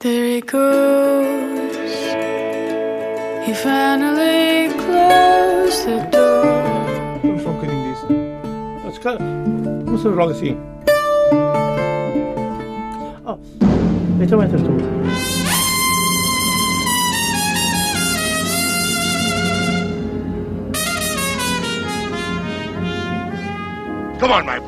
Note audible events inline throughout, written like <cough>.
There he goes. He finally closed the door. Vamos só um bocadinho disso. Ah, se calhar, começamos logo assim. Oh, então entras tu. Come on, my boy.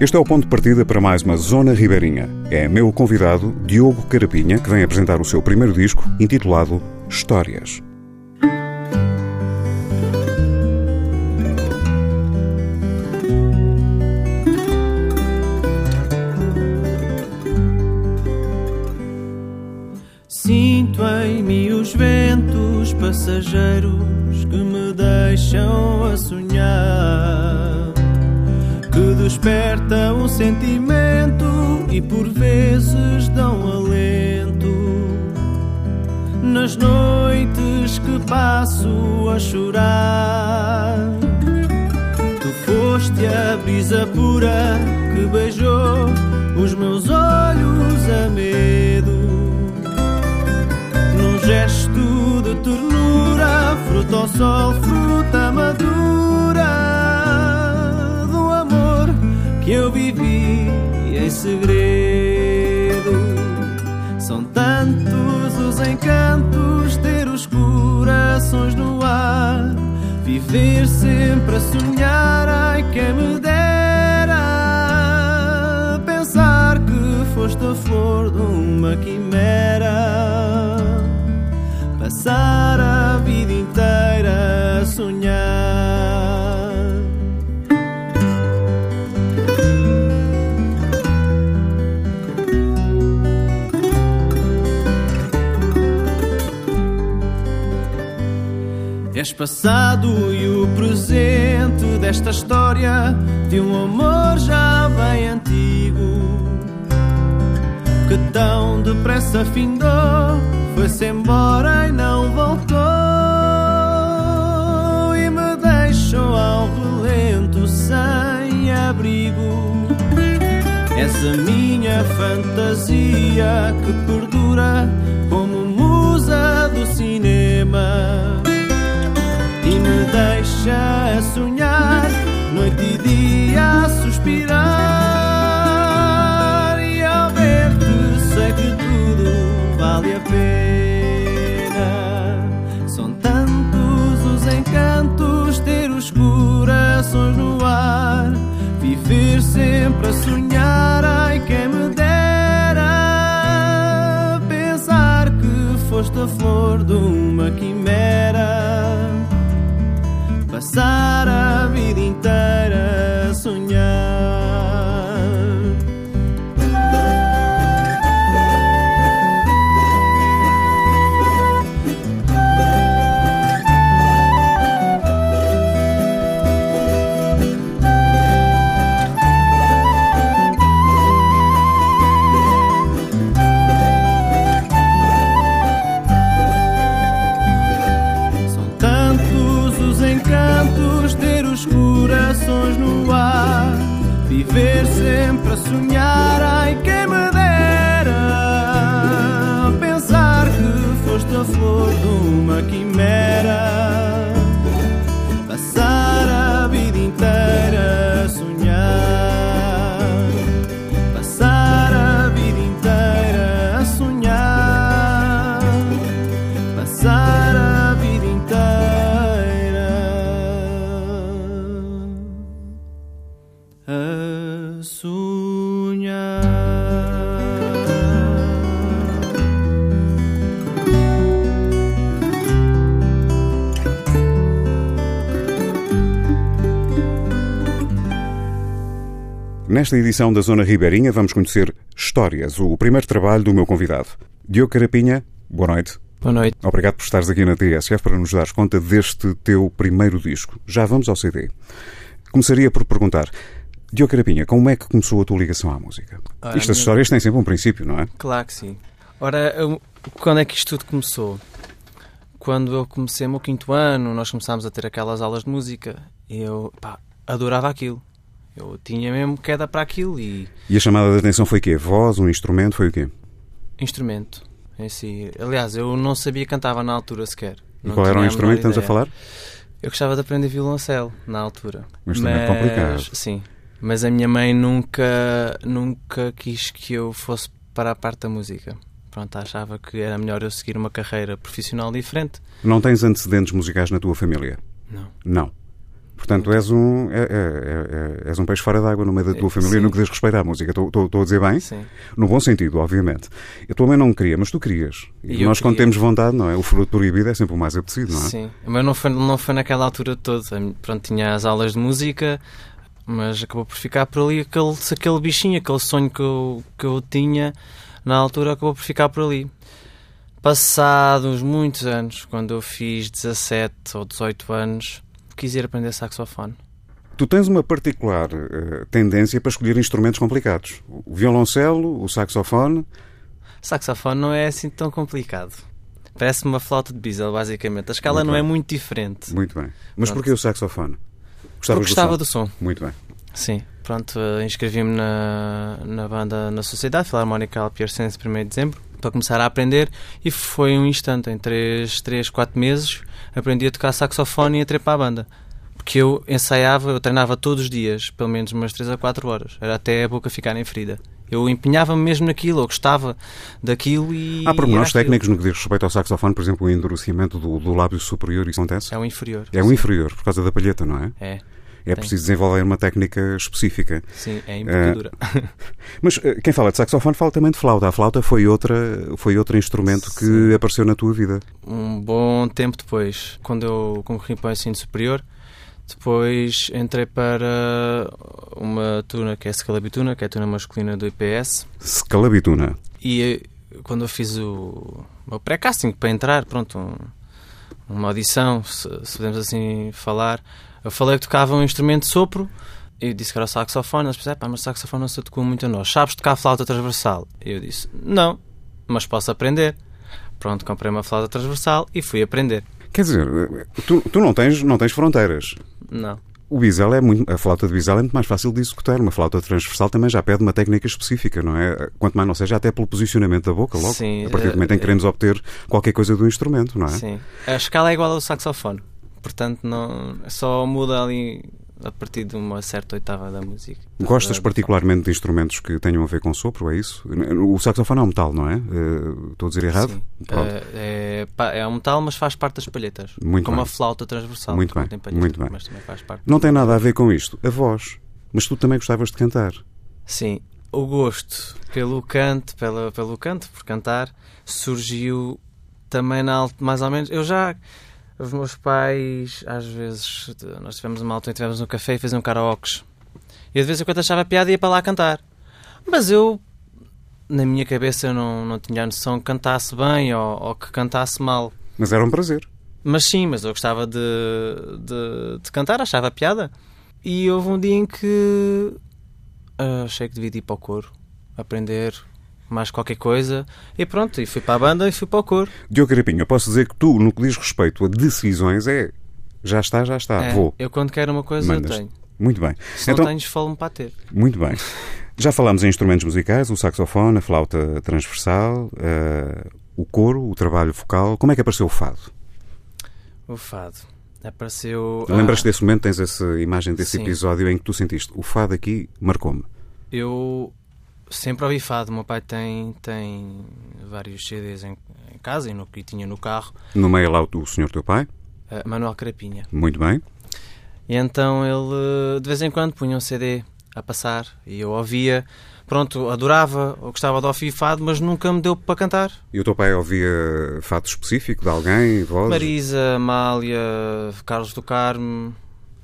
este é o ponto de partida para mais uma Zona Ribeirinha. É meu convidado, Diogo Carapinha, que vem apresentar o seu primeiro disco, intitulado Histórias. Sinto em mim os ventos passageiros que me deixam a sonhar. Que despertam um sentimento e por vezes dão alento. Nas noites que passo a chorar. Tu foste a brisa pura que beijou os meus olhos a medo. Num gesto de ternura, fruto ao sol, fruta madura segredo. São tantos os encantos, ter os corações no ar, viver sempre a sonhar, ai quem me dera pensar que foste a flor de uma quimera, passar a vida inteira a sonhar. És passado e o presente desta história de um amor já bem antigo. Que tão depressa findou, foi-se embora e não voltou. E me deixou ao relento sem abrigo. És a minha fantasia que perdura como musa do cinema me deixa a sonhar noite e dia a suspirar e ao ver-te sei que tudo vale a pena. São tantos os encantos ter os corações no ar viver sempre a sonhar ai quem me dera pensar que foste a flor de uma quimera passar a vida inteira Nesta edição da Zona Ribeirinha vamos conhecer Histórias, o primeiro trabalho do meu convidado. Diogo Carapinha, boa noite. Boa noite. Obrigado por estares aqui na TSF para nos dares conta deste teu primeiro disco. Já vamos ao CD. Começaria por perguntar, Diogo Carapinha, como é que começou a tua ligação à música? Ora, Estas minha- histórias têm sempre um princípio, não é? Claro que sim. Ora, eu- quando é que isto tudo começou? Quando eu comecei o meu quinto ano, nós começámos a ter aquelas aulas de música. e Eu pá, adorava aquilo. Eu tinha mesmo queda para aquilo e E a chamada de atenção foi o quê? Voz, um instrumento, foi o quê? instrumento. Em si. Aliás, eu não sabia cantava na altura sequer. E Não qual era o instrumento que estamos a falar? Eu gostava de aprender violoncelo na altura. Um instrumento Mas- complicado. Sim. Mas a minha mãe nunca, nunca quis que eu fosse para a parte da música. Pronto, achava que era melhor eu seguir uma carreira profissional diferente. Não tens antecedentes musicais na tua família? Não. Não. Portanto, és um, é- é- é- é- és um peixe fora d'água no meio da tua É, família sim. no que diz respeito à música. Estou- a dizer bem? Sim. No bom sentido, obviamente. A tua mãe não queria, mas tu querias. E, E nós, quando temos vontade, não é? O fruto proibido é sempre o mais apetecido, não é? Sim. Mas não foi, não foi naquela altura toda. Pronto, tinha as aulas de música, mas acabou por ficar por ali aquele, aquele bichinho, aquele sonho que eu, que eu tinha na altura acabou por ficar por ali. Passados muitos anos, quando eu fiz 17 ou 18 anos, quis ir aprender saxofone. Tu tens uma particular eh, tendência para escolher instrumentos complicados. O violoncelo, o saxofone. Saxofone não é assim tão complicado. Parece uma flauta de bisel, basicamente. A escala Muito não é bem. muito diferente. Muito bem. Mas Pronto. porquê o saxofone? Gostavas gostava do som? do som. Muito bem. Sim, pronto, eh, inscrevi-me na, na banda na Sociedade Filarmónica Alpiarcense 1 de dezembro para começar a aprender e foi um instante, em 3, 3 4 meses aprendi a tocar saxofone e entrei para a banda. Porque eu ensaiava, eu treinava todos os dias, pelo menos umas 3 a 4 horas, era até a boca ficar em ferida. Eu empenhava-me mesmo naquilo, eu gostava daquilo e. Há pormenores técnicos no que diz respeito ao saxofone, por exemplo, o endurecimento do, do lábio superior, isso acontece? É o inferior. É o inferior, por causa da palheta, não é? É, É Tem. preciso desenvolver uma técnica específica. sim, é embocadura. <laughs> Mas eh, quem fala de saxofone fala também de flauta. A flauta foi, outra, foi outro instrumento que Sim. apareceu na tua vida. um bom tempo depois, quando eu concorri para o ensino superior, depois entrei para uma tuna que é a Scalabituna, que é a tuna masculina do IPS, Scalabituna. e eh, quando eu fiz o meu pré-casting para entrar, pronto, um- uma audição, se, se podemos assim falar, eu falei que tocava um instrumento de sopro, eu disse que era o saxofone, eles pensaram, pá, mas o saxofone não se tocou muito a nós, sabes tocar flauta transversal? E eu disse, não, mas posso aprender. Pronto, comprei uma flauta transversal e fui aprender. Quer dizer, eh, tu, tu não, tens, não tens fronteiras. Não. O bisel é muito, a flauta de bisel é muito mais fácil de executar. Uma flauta transversal também já pede uma técnica específica, não é? Quanto mais não seja, até pelo posicionamento da boca, logo. Sim, a partir do momento em que eh, queremos obter qualquer coisa do instrumento, não é? Sim. A escala é igual ao saxofone. Portanto, não, só muda ali a partir de uma certa oitava da música. Gostas particularmente de instrumentos que tenham a ver com sopro, é isso? O saxofone é um metal, não é? Eh, Estou a dizer errado? Sim. Pronto. É, é, um metal, mas faz parte das palhetas. Muito como bem. a flauta transversal. Muito bem, tem palheta, muito bem. Mas também faz parte. Não tem nada a ver com isto. A voz. Mas tu também gostavas de cantar. Sim. O gosto pelo canto, pela, pelo canto, por cantar, surgiu também na mais ou menos. Eu já. Os meus pais, às vezes, nós tivemos uma altura, tivemos um café e faziam karaokes. E de vez em quando achava piada e ia para lá cantar. Mas eu, na minha cabeça, eu não, não tinha a noção que cantasse bem ou, ou que cantasse mal. Mas era um prazer. Mas sim, mas eu gostava de, de, de cantar, achava piada. E houve um dia em que ah, achei que devia ir para o coro, aprender mais qualquer coisa. E pronto, e fui para a banda e fui para o coro. Diogo Carapinho, eu posso dizer que tu, no que diz respeito a decisões, é já está, já está, É, vou. Eu quando quero uma coisa, Mandas. eu tenho. Muito bem. Se Então, não tenho, esfolo-me para ter. muito bem. Já falámos em instrumentos musicais, o saxofone, a flauta transversal, eh, o coro, o trabalho vocal. Como é que apareceu o fado? O fado. Apareceu. Lembras-te ah, desse momento? Tens essa imagem desse Sim. episódio em que tu sentiste o fado aqui marcou-me. Eu sempre ouvi fado. O meu pai tem, tem vários CDs em, em casa e, no, e tinha no carro. No meio lá o, o senhor teu pai, ah, Manuel Carapinha. muito bem. E então ele de vez em quando punha um CD a passar e eu ouvia. Pronto, adorava, eu gostava de ouvir fado, mas nunca me deu para cantar. E o teu pai ouvia fado específico de alguém, voz? Marisa, Amália, Carlos do Carmo,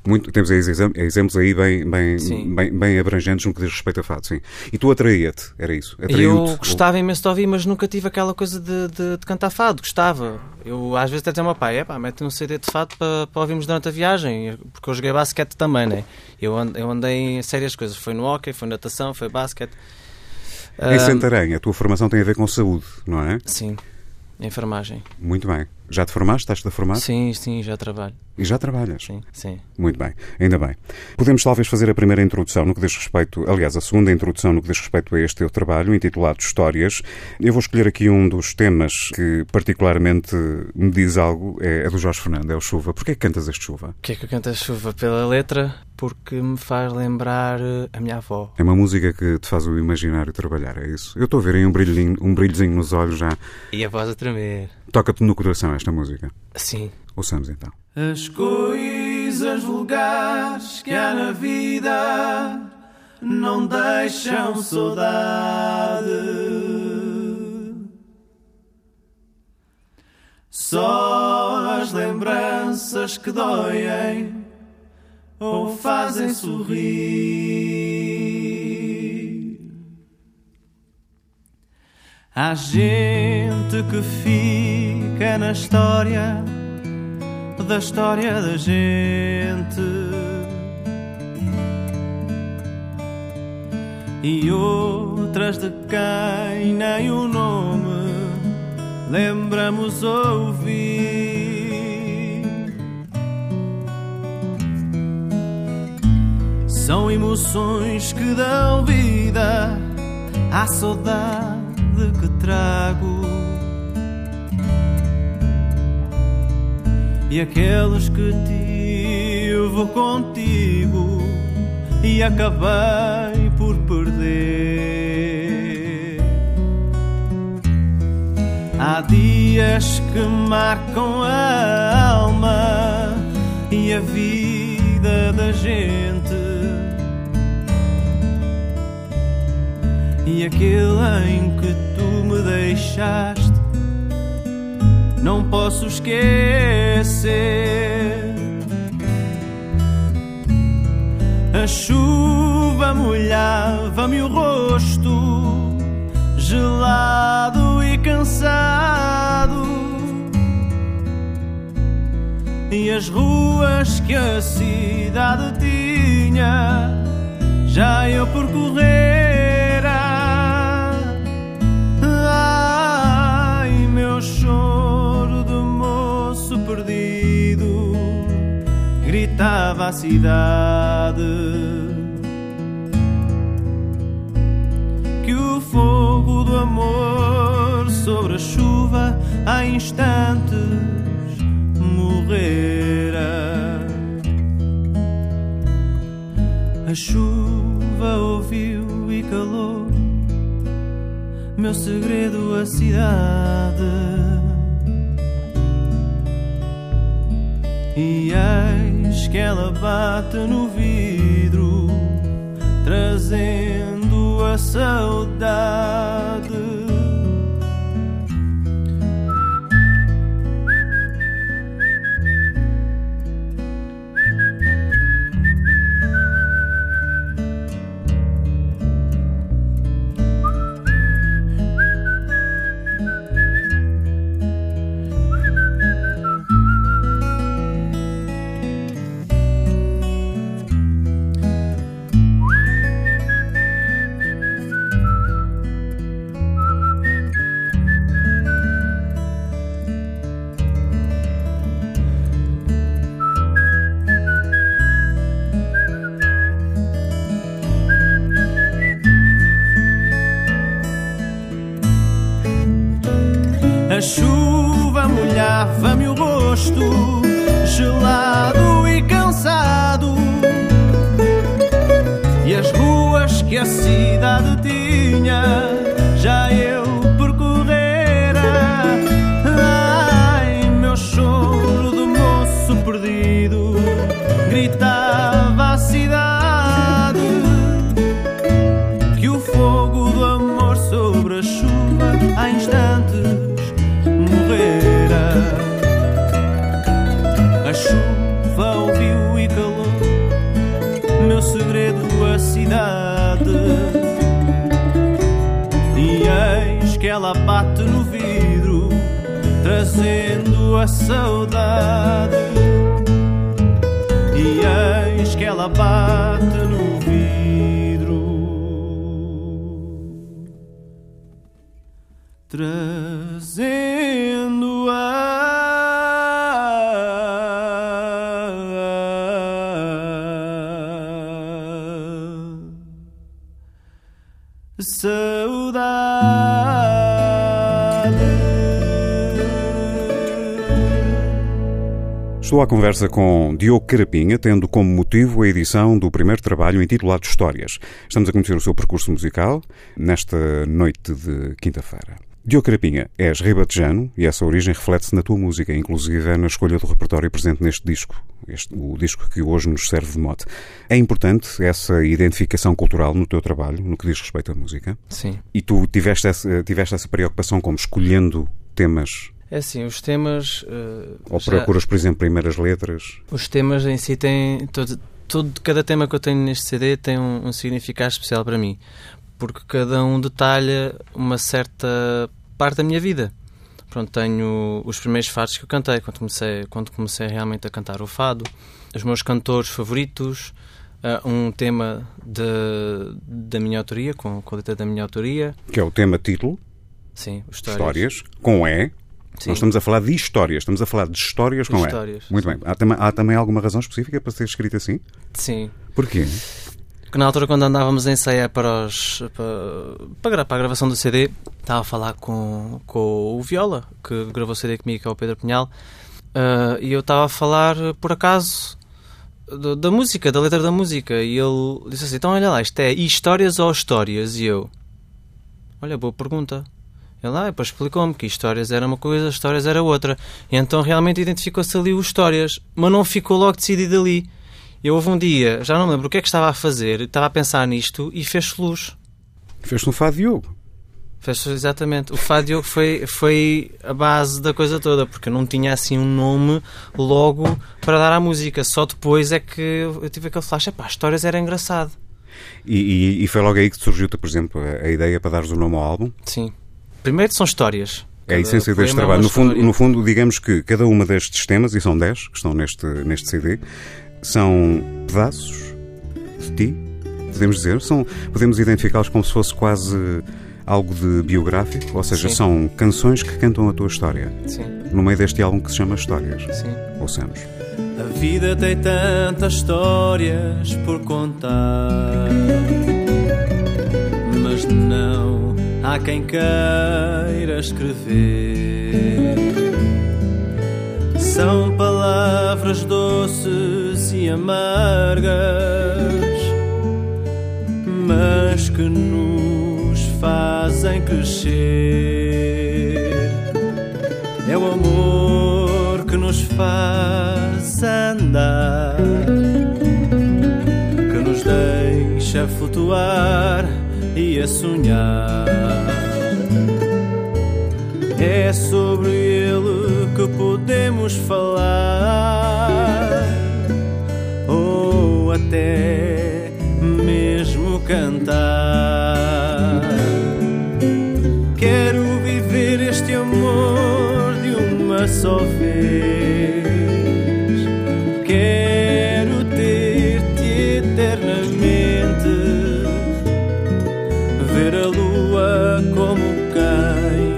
Muito, temos aí exem- exemplos aí bem, bem, Sim. bem, bem abrangentes no que diz respeito a fado, sim. E tu atraía-te, era isso? Eu gostava imenso de ouvir, mas nunca tive aquela coisa de, de- de cantar fado. Gostava. Eu às vezes até dizia ao meu pai: é pá, mete um CD de fado para, para ouvirmos durante a viagem. Porque eu joguei basquete também, né? Eu, and- eu andei em sérias coisas. Foi no hockey, foi natação, foi basquete. Em Santarém, a tua formação tem a ver com saúde, não é? Sim, enfermagem. Muito bem. Já te formaste? Estás-te a formar? Sim, sim, já trabalho. E já trabalhas? Sim, sim. Muito bem, ainda bem. Podemos talvez fazer a primeira introdução no que diz respeito, aliás, a segunda introdução no que diz respeito a este teu trabalho, intitulado Histórias. Eu vou escolher aqui um dos temas que particularmente me diz algo, é, é do Jorge Fernando, é o Chuva. Porquê que cantas este Chuva? Porquê é que eu canto a chuva pela letra? Porque me faz lembrar eh, a minha avó. É uma música que te faz o imaginário trabalhar, é isso? Eu estou a ver aí um brilhinho, um brilhozinho nos olhos já. E a voz a tremer. Toca-te no coração esta música. Sim. Ouçamos então. As coisas vulgares que há na vida não deixam saudade. Só as lembranças que doem ou fazem sorrir. Há gente que fica na história da história da gente e outras de quem nem o nome lembramos ouvir. São emoções que dão vida à saudade que trago. E aqueles que tive contigo e acabei por perder. Há dias que marcam a alma e a vida da gente. E aquele em que me deixaste, não posso esquecer. A chuva molhava-me o rosto, gelado e cansado. E as ruas que a cidade tinha, já eu percorrera. Gritava a cidade. Que o fogo do amor sobre a chuva há instantes morrera. A chuva ouviu e calou meu segredo a cidade. E que ela bate no vidro, trazendo a saudade. Que a cidade tinha, trazendo a saudade. E eis que ela bate no vidro, trazendo Estou à conversa com Diogo Carapinha, tendo como motivo a edição do primeiro trabalho intitulado Histórias. Estamos a conhecer o seu percurso musical nesta noite de quinta-feira. Diogo Carapinha, és ribatejano e essa origem reflete-se na tua música, inclusive na escolha do repertório presente neste disco, este, o disco que hoje nos serve de mote. É importante essa identificação cultural no teu trabalho, no que diz respeito à música? Sim. E tu tiveste essa, tiveste essa preocupação como escolhendo temas É assim, os temas. eh, ou já- procuras, por exemplo, primeiras letras? Os temas em si têm. Todo, todo, cada tema que eu tenho neste CD tem um, um significado especial para mim. Porque cada um detalha uma certa parte da minha vida. Pronto, tenho os primeiros fados que eu cantei quando comecei, quando comecei realmente a cantar o fado, os meus cantores favoritos, ah, um tema de, da minha autoria, com, a letra da minha autoria. Que é o tema título, Sim, histórias, histórias. com E. Sim. Nós estamos a falar de histórias, estamos a falar de histórias com Histórias, E. Muito bem. Há, tam- há também alguma razão específica para ser escrito assim? Sim. Porquê? que na altura quando andávamos a ensaiar para, os, para, para, a gravação do CD estava a falar com, com o Viola que gravou o CD comigo que é o Pedro Pinhal ah, e eu estava a falar por acaso do- da música, da letra da música e ele disse assim, então olha lá, isto é histórias ou histórias? e eu olha, boa pergunta ele lá, depois explicou-me que histórias era uma coisa, histórias era outra e então realmente identificou-se ali o histórias mas não ficou logo decidido ali eu houve um dia, já não lembro o que é que estava a fazer, estava a pensar nisto e fez luz. Fez-te um fado Diogo. Fez exatamente. O Fado Diogo foi, foi a base da coisa toda, porque eu não tinha assim um nome logo para dar à música. Só depois é que eu tive aquele flash, epá, histórias era engraçado. E, e- e foi logo aí que surgiu, por exemplo, a, a ideia para dares o nome ao álbum? Sim. Primeiro são histórias. É a essência deste é trabalho. No fundo, no fundo, digamos que cada uma destes temas, e são 10 que estão neste, neste CD, são pedaços de ti, podemos dizer. São, podemos identificá-los como se fosse quase algo de biográfico, ou seja, Sim. são canções que cantam a tua história. Sim, No meio deste álbum que se chama Histórias. sim. Ouçamos. A vida tem tantas histórias por contar, mas não há quem queira escrever. São palavras doces e amargas, mas que nos fazem crescer. É o amor que nos faz andar, que nos deixa flutuar e a sonhar. É sobre ele que podemos falar, ou até mesmo cantar. Quero viver este amor de uma só vez.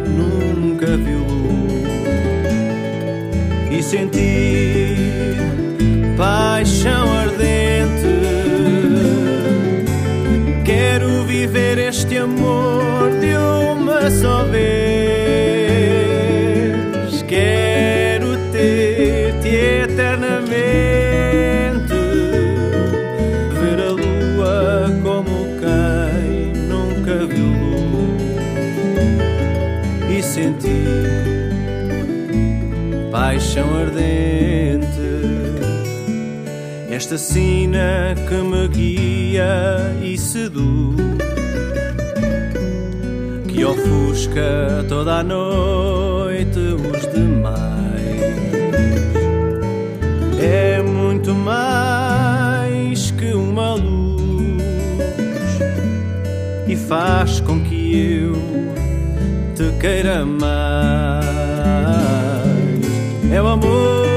Nunca viu luz. E sentir paixão ardente. Quero viver este amor de uma só vez. Paixão ardente. Esta sina que me guia e seduz Que ofusca toda a noite os demais É muito mais que uma luz E faz com que eu te queira mais. É o amor.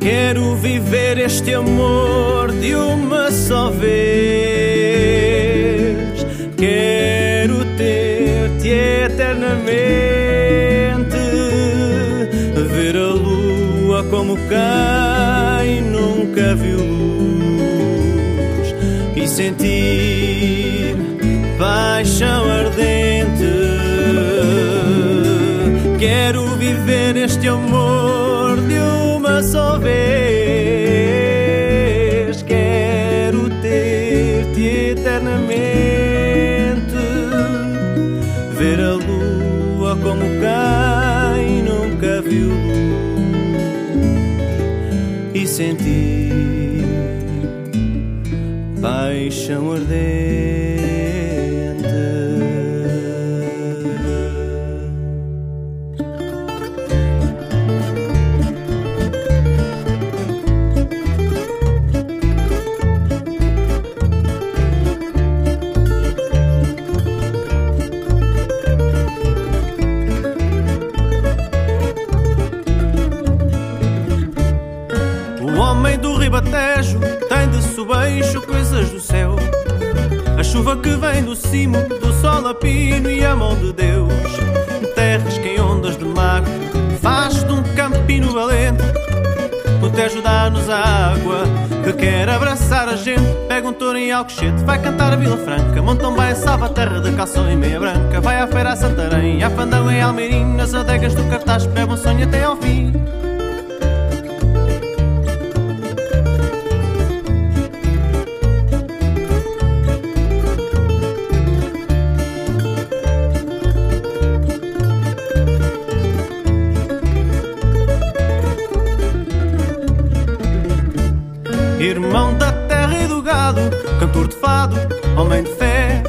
Quero viver este amor de uma como quem nunca viu luz e sentir paixão ardente. Quero viver este amor de uma só vez. Quero ter-te eternamente. Ver a lua como quem nunca viu luz paixão ardente. Cimo, do sol a pino e a mão de Deus. Terras que em ondas de mar faz de um campino valente. O Tejo dá-nos a água que quer abraçar a gente. Pega um touro em Alcochete, vai cantar a Vila Franca. Montão vai a Salva, terra de calção e meia branca. Vai à feira a Santarém, a Fandão em Almeirim. Nas adegas do cartaz, bebe um sonho até ao fim. Terra e do gado, cantor de fado, homem de fé.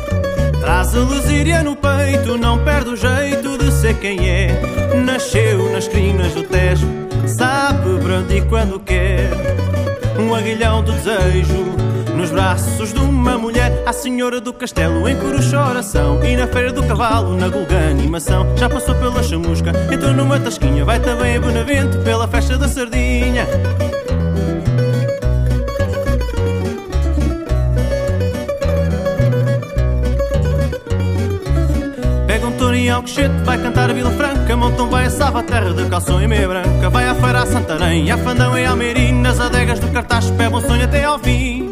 Traz a lesíria no peito, não perde o jeito de ser quem é. Nasceu nas crinas do Tejo, sabe brandir quando quer. Um aguilhão do desejo, nos braços de uma mulher. A senhora do castelo em coruja oração. E na feira do cavalo, na gulga animação. Já passou pela chamusca, entrou numa tasquinha. Vai também a Benavente pela festa da sardinha. Alcochete, vai cantar a Vila Franca Montão vai a Sava, terra de calção e meia branca Vai à feira a Santarém, a Fandão e Almeirim Nas adegas do cartaz, bebe um sonho até ao fim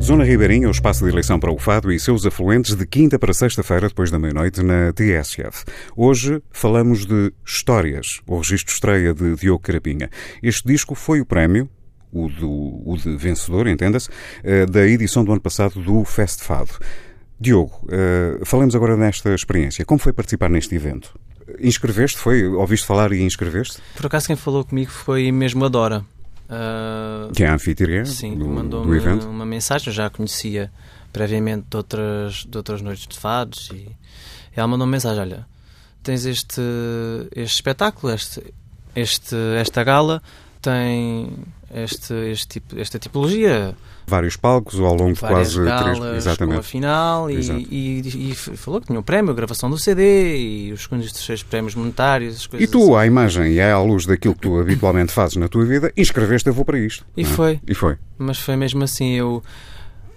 Zona Ribeirinha, o espaço de eleição para o Fado e seus afluentes de quinta para sexta-feira, depois da meia-noite, na TSF. Hoje falamos de Histórias, o registro estreia de Diogo Carapinha. Este disco foi o prémio, o, do, o de vencedor, entenda-se, eh, da edição do ano passado do Fest Fado. Diogo, eh, falemos agora nesta experiência. Como foi participar neste evento? Inscreveste? Foi? Ouviste falar e inscreveste? Por acaso quem falou comigo foi mesmo a Dora. Ah, Que é a anfitriã sim, do, do mandou-me evento? uma mensagem, eu já a conhecia previamente de outras, de outras noites de fados e ela mandou uma mensagem, olha, tens este, este espetáculo, este, este, esta gala, tem este, este tipo, esta tipologia, Vários palcos ao longo de quase galas três... com a Exatamente. final e, e, e falou que tinha um prémio, a gravação do CD e os segundos e terceiros prémios monetários, E tu, assim. à imagem e à luz daquilo que tu habitualmente fazes na tua vida, inscreveste, eu vou para isto. E é? foi. E foi. Mas foi mesmo assim, eu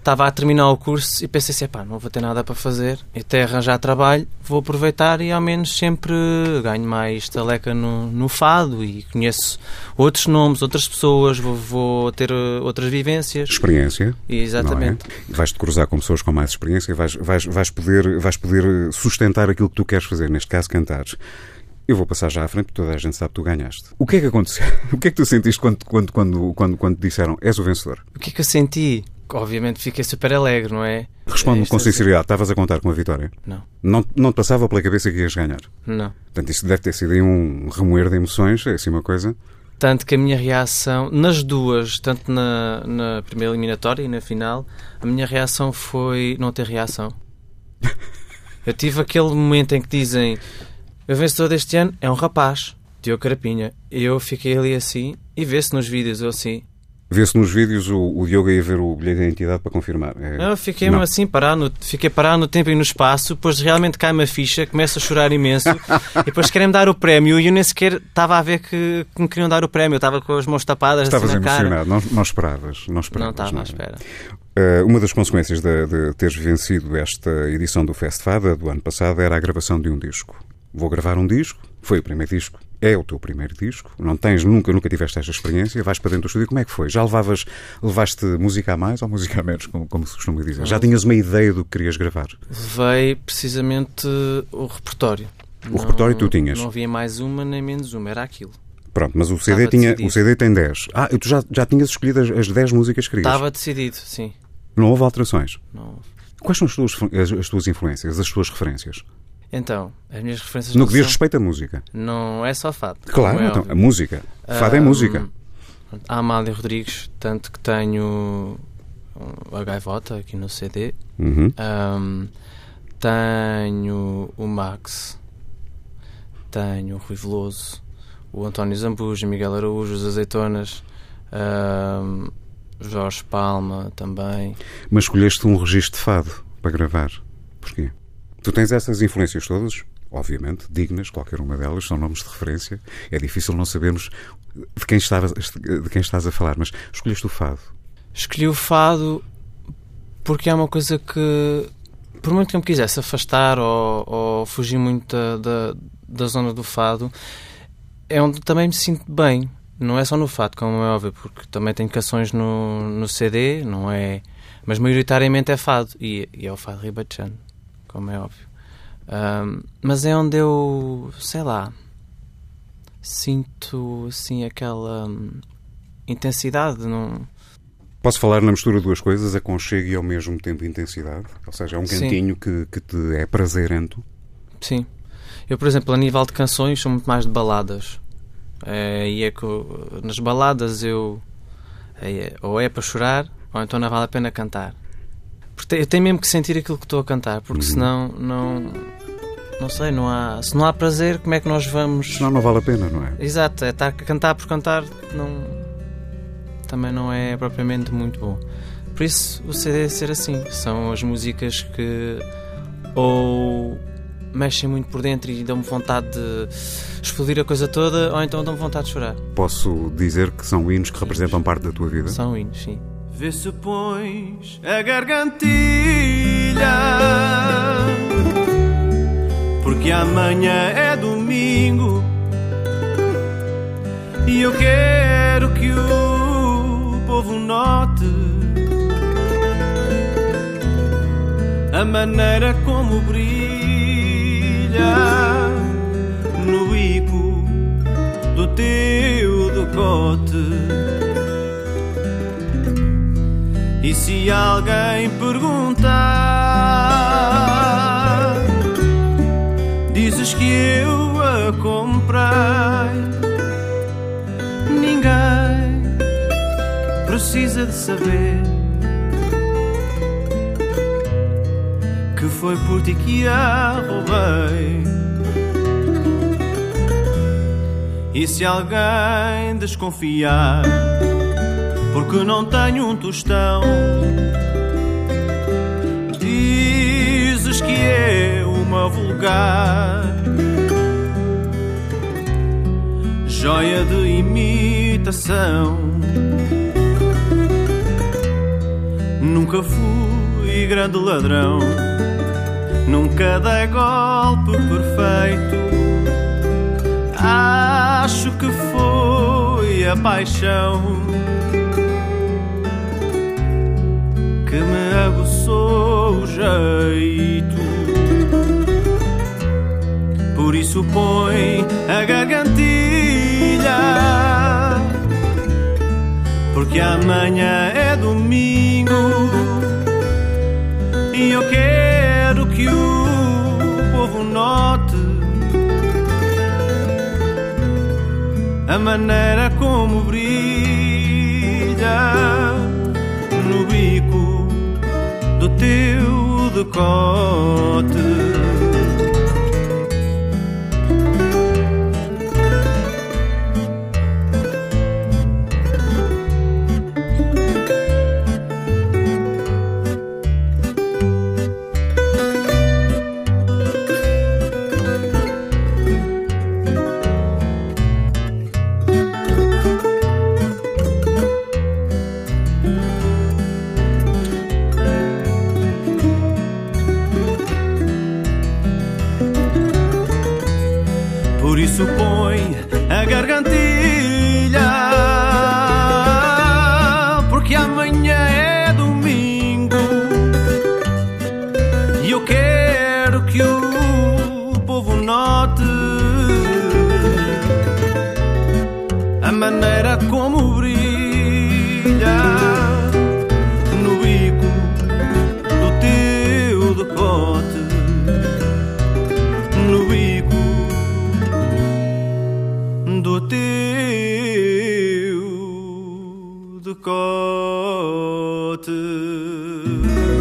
estava a terminar o curso e pensei assim, pá, não vou ter nada para fazer, até arranjar trabalho, vou aproveitar e ao menos sempre ganho mais taleca no, no fado e conheço outros nomes, outras pessoas, vou, vou ter uh, outras vivências. Experiência. E exatamente. É? Vais-te cruzar com pessoas com mais experiência e vais, vais, vais, poder, vais poder sustentar aquilo que tu queres fazer, neste caso cantares. Eu vou passar já à frente, porque toda a gente sabe que tu ganhaste. O que é que aconteceu? <laughs> O que é que tu sentiste quando, quando, quando, quando, quando disseram és o vencedor? O que é que eu senti? Obviamente fiquei super alegre, não é? Responde-me com sinceridade, estavas a contar com a vitória? Não, Não, não te passava pela cabeça que ias ganhar? não. Portanto, isso deve ter sido aí um remoer de emoções, é assim uma coisa. Tanto que a minha reação, nas duas, tanto na, na primeira eliminatória e na final, a minha reação foi não ter reação. <laughs> Eu tive aquele momento em que dizem o vencedor deste ano é um rapaz, Diogo Carapinha. E eu fiquei ali assim e vê-se nos vídeos eu assim. Vê-se nos vídeos o, o Diogo ia ver o bilhete de identidade para confirmar. É- Eu fiquei Não. assim parado, no, fiquei parado no tempo e no espaço, depois realmente cai uma ficha, começo a chorar imenso <laughs> e depois querem-me dar o prémio e eu nem sequer estava a ver que, que me queriam dar o prémio, eu estava com as mãos tapadas Estavas assim na cara. emocionado, não, não esperavas. Não, esperavas, Não estava não à é? espera. Uh, uma das consequências de, de teres vencido esta edição do Festfada do ano passado era a gravação de um disco. Vou gravar um disco, foi o primeiro disco, é o teu primeiro disco, não tens, nunca, nunca tiveste esta experiência, vais para dentro do estúdio, como é que foi? Já levavas, levaste música a mais ou música a menos, como, como se costuma dizer? Já tinhas uma ideia do que querias gravar? Levei precisamente o repertório. O repertório tu tinhas? Não havia mais uma nem menos uma, era aquilo. Pronto, mas o CD, Estava tinha, decidido. o CD tem 10. Ah, tu já, já tinhas escolhido as, as 10 músicas que querias? Estava decidido, sim. Não houve alterações? Não. Quais são as tuas, as, as tuas influências, as tuas referências? Então, as minhas referências No que diz são- respeito à música. não é só fado. Claro, é então, óbvio. a música. Fado é música. A Amália Rodrigues, tanto que tenho um, a gaivota aqui no CD. Uhum. Ahm, tenho o Max, tenho o Rui Veloso, o António Zambujo, o Miguel Araújo, os Azeitonas, ahm, Jorge Palma também. Mas escolheste um registro de fado para gravar. Porquê? Tu tens essas influências todas, obviamente, dignas, qualquer uma delas, são nomes de referência. É difícil não sabermos de quem, de quem estás a falar, mas escolheste o fado. Escolhi o fado porque é uma coisa que, por muito que eu me quisesse afastar ou, ou fugir muito da, da, zona do fado, é onde também me sinto bem. Não é só no fado, como é óbvio, porque também tenho canções no, no CD, não é? Mas maioritariamente é fado. E, e é o fado ribachano, como é óbvio. Ahm, mas é onde eu, sei lá, sinto assim aquela hum, intensidade. Não, Posso falar na mistura de duas coisas, aconchego e ao mesmo tempo intensidade? Ou seja, é um cantinho que, que te é prazerento. Sim. Eu, por exemplo, a nível de canções, sou muito mais de baladas. É, e é que nas baladas eu. é- ou é para chorar, ou então não vale a pena cantar. Eu tenho mesmo que sentir aquilo que estou a cantar, porque Uhum. senão não. Não sei, não há. Se não há prazer, como é que nós vamos. Senão não vale a pena, não é? Exato, é estar a cantar por cantar não. Também não é propriamente muito bom. Por isso o CD é ser assim. São as músicas que ou mexem muito por dentro e dão-me vontade de explodir a coisa toda, ou então dão-me vontade de chorar. Posso dizer que são hinos que representam parte da tua vida? São hinos, sim. Vê se pões a gargantilha. Porque amanhã é domingo. E eu quero que o povo note A maneira como brilha No bico do teu decote e se alguém perguntar, dizes que eu a comprei. Ninguém precisa de saber que foi por ti que a roubei. E se alguém desconfiar, porque não tenho um tostão. Dizes que é uma vulgar joia de imitação. Nunca fui grande ladrão, nunca dei golpe perfeito. Acho que foi a paixão que me aguçou o jeito. Por isso põe a gargantilha, porque amanhã é domingo E eu quero que o povo note a maneira como brilha teu decote. Decote.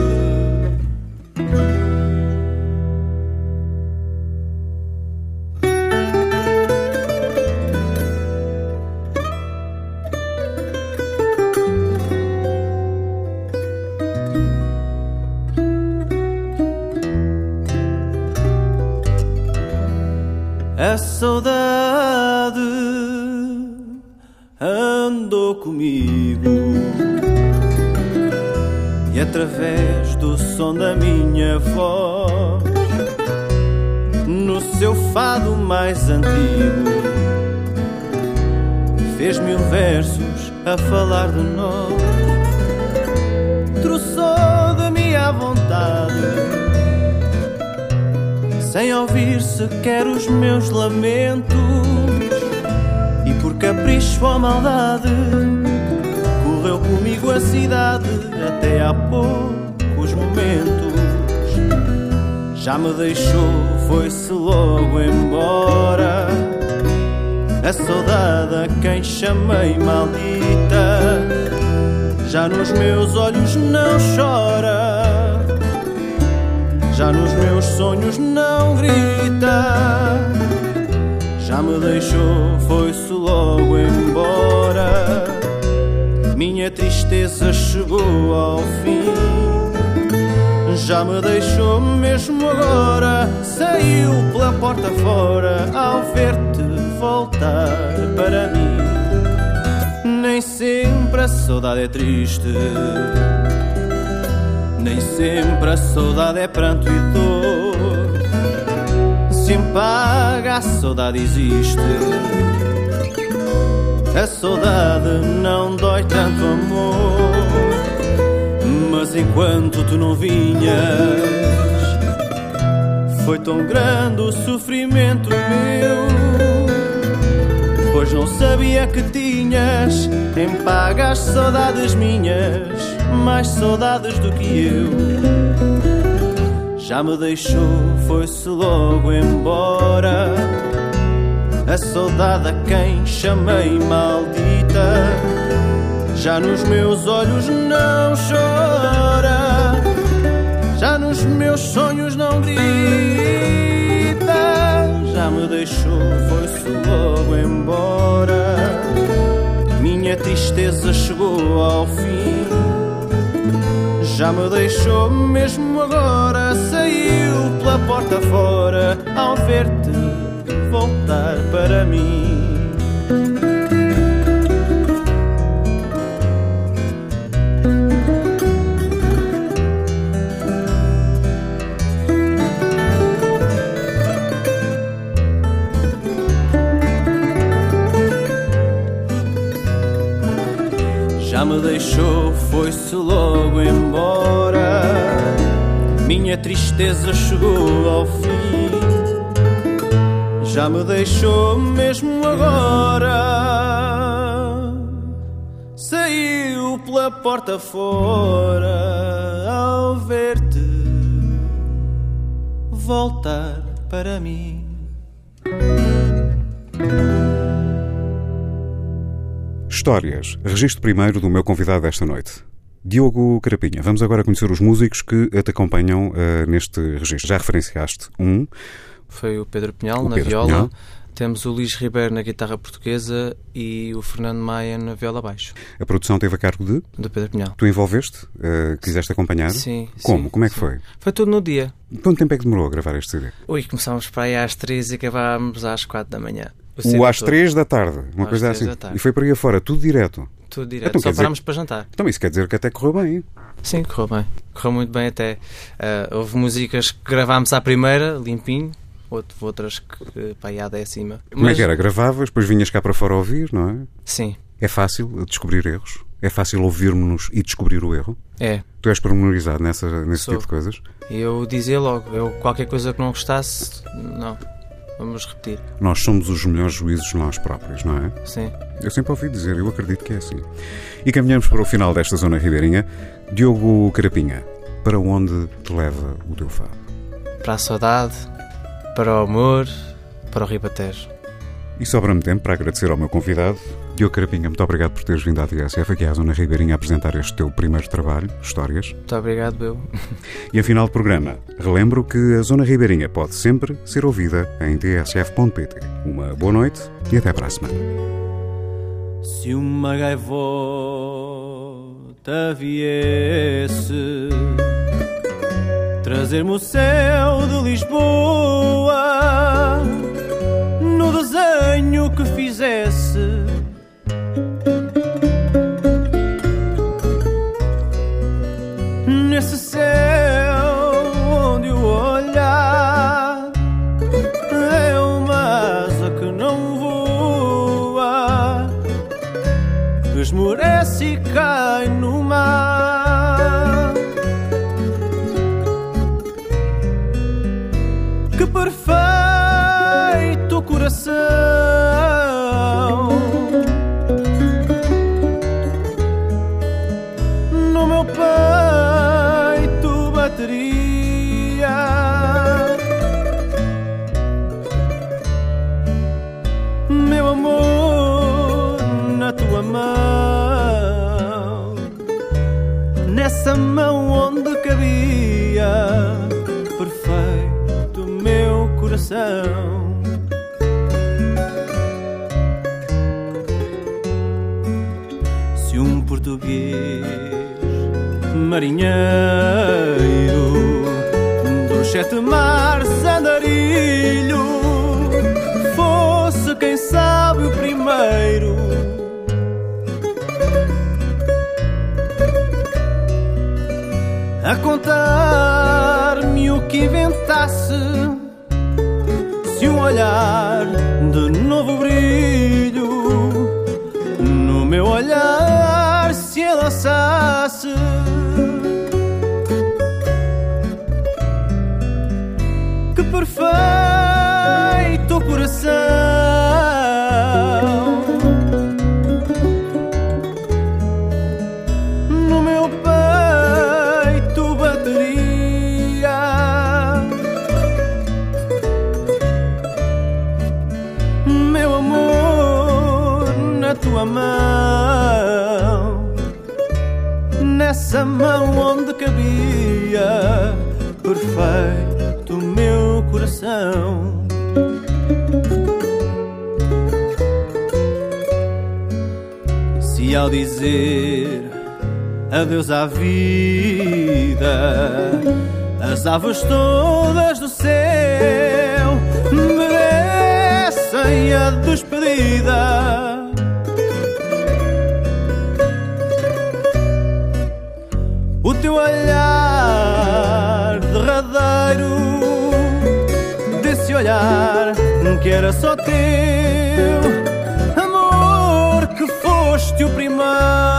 Deixou, foi-se logo embora. A saudade a quem chamei maldita, já nos meus olhos não chora já nos meus sonhos não grita. Já me deixou, foi-se logo embora. Minha tristeza chegou ao fim. Já me deixou mesmo agora. Saiu pela porta fora ao ver-te voltar para mim. Nem sempre a saudade é triste. Nem sempre a saudade é pranto e dor. Se empaga, a saudade existe. A saudade não dói tanto amor. Mas enquanto tu não vinhas, foi tão grande o sofrimento meu. Pois não sabia que tinhas em paga as saudades minhas, mais saudades do que eu. Já me deixou, foi-se logo embora. A saudade a quem chamei maldita, já nos meus olhos não chora, já nos meus sonhos não grita. Já me deixou, foi-se logo embora. Minha tristeza chegou ao fim. Já me deixou mesmo agora, saiu pela porta fora ao ver-te voltar para mim. Deixou, foi-se logo embora. Minha tristeza chegou ao fim. Já me deixou mesmo agora. Saiu pela porta fora ao ver-te voltar para mim. Histórias. Registro primeiro do meu convidado desta noite. Diogo Carapinha. Vamos agora conhecer os músicos que te acompanham uh, neste registro. Já referenciaste um. Foi o Pedro Pinhal O na Pedro viola. Pinhal. Temos o Luís Ribeiro na guitarra portuguesa e o Fernando Maia na viola baixo, A produção teve a cargo de. do Pedro Pinhal. Tu envolveste? Uh, quiseste acompanhar? Sim. Como? sim, Como é que sim. foi? Foi tudo no dia. Quanto tempo é que demorou a gravar este CD? Ui, começámos para aí às três e acabámos às quatro da manhã. O às todo. três da tarde, uma Às coisa três assim. E foi por aí afora, tudo direto. Tudo direto. Então, Só dizer- parámos para jantar. Então isso quer dizer que até correu bem. Sim, correu bem. Correu muito bem até. Ah, houve músicas que gravámos à primeira, limpinho. Outras que para aí à décima. Como é que era? Gravavas, depois vinhas cá para fora ouvir, não é? Sim, É fácil descobrir erros? É fácil ouvirmos e descobrir o erro? é. Tu és pormenorizado nessa, nesse Sou. tipo de coisas? Eu dizia logo, eu qualquer coisa que não gostasse, não. Vamos repetir. Nós somos os melhores juízes nós próprios, não é? Sim. Eu sempre ouvi dizer, eu acredito que é assim. E caminhamos para o final desta zona ribeirinha. Diogo Carapinha, para onde te leva o teu fado? Para a saudade, para o amor, para o ribatejo. E sobra-me tempo para agradecer ao meu convidado. Diogo Carapinha, muito obrigado por teres vindo à TSF aqui à Zona Ribeirinha a apresentar este teu primeiro trabalho, Histórias. Muito obrigado, eu. <laughs> E a final do programa, relembro que a Zona Ribeirinha pode sempre ser ouvida em tsf.pt. Uma boa noite e até para a semana. Se uma gaivota viesse trazer-me o céu de Lisboa no desenho que fizesse. Nesse português. Marinheiro dos sete mares andarilho. Fosse quem sabe o primeiro. A contar-me o que inventasse se um olhar de novo brilho no meu olhar se lançasse que perfeito coração mão onde cabia perfeito meu coração. Se ao dizer adeus à vida, as aves todas do céu merecem a despedida. Olhar derradeiro Desse olhar que era só teu. Amor que foste o primeiro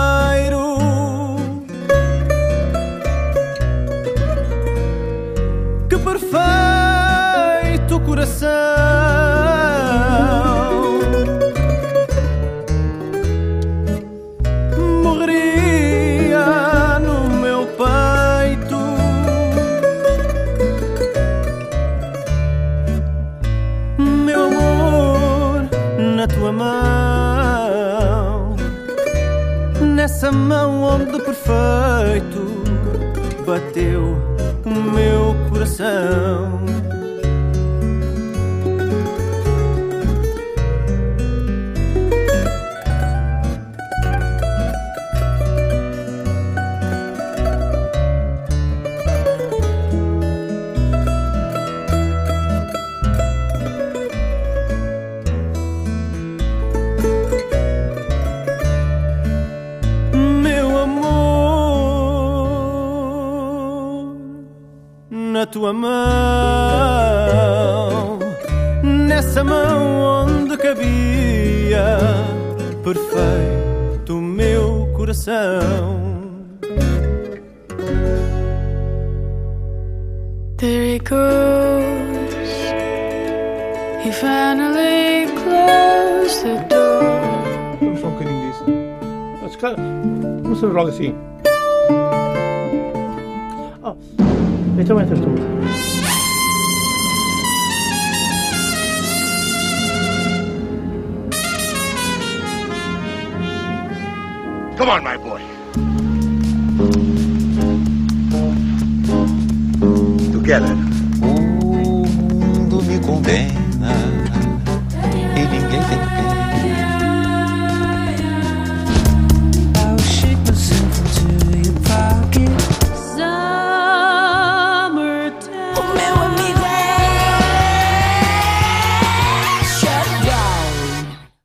o meu coração. Tua mão, nessa mão onde cabia perfeito o meu coração. There he goes. He finally closed the door. Vamos só um bocadinho disso. Mas, cara, começamos logo assim. Então entras tu. Come on, my boy. Together.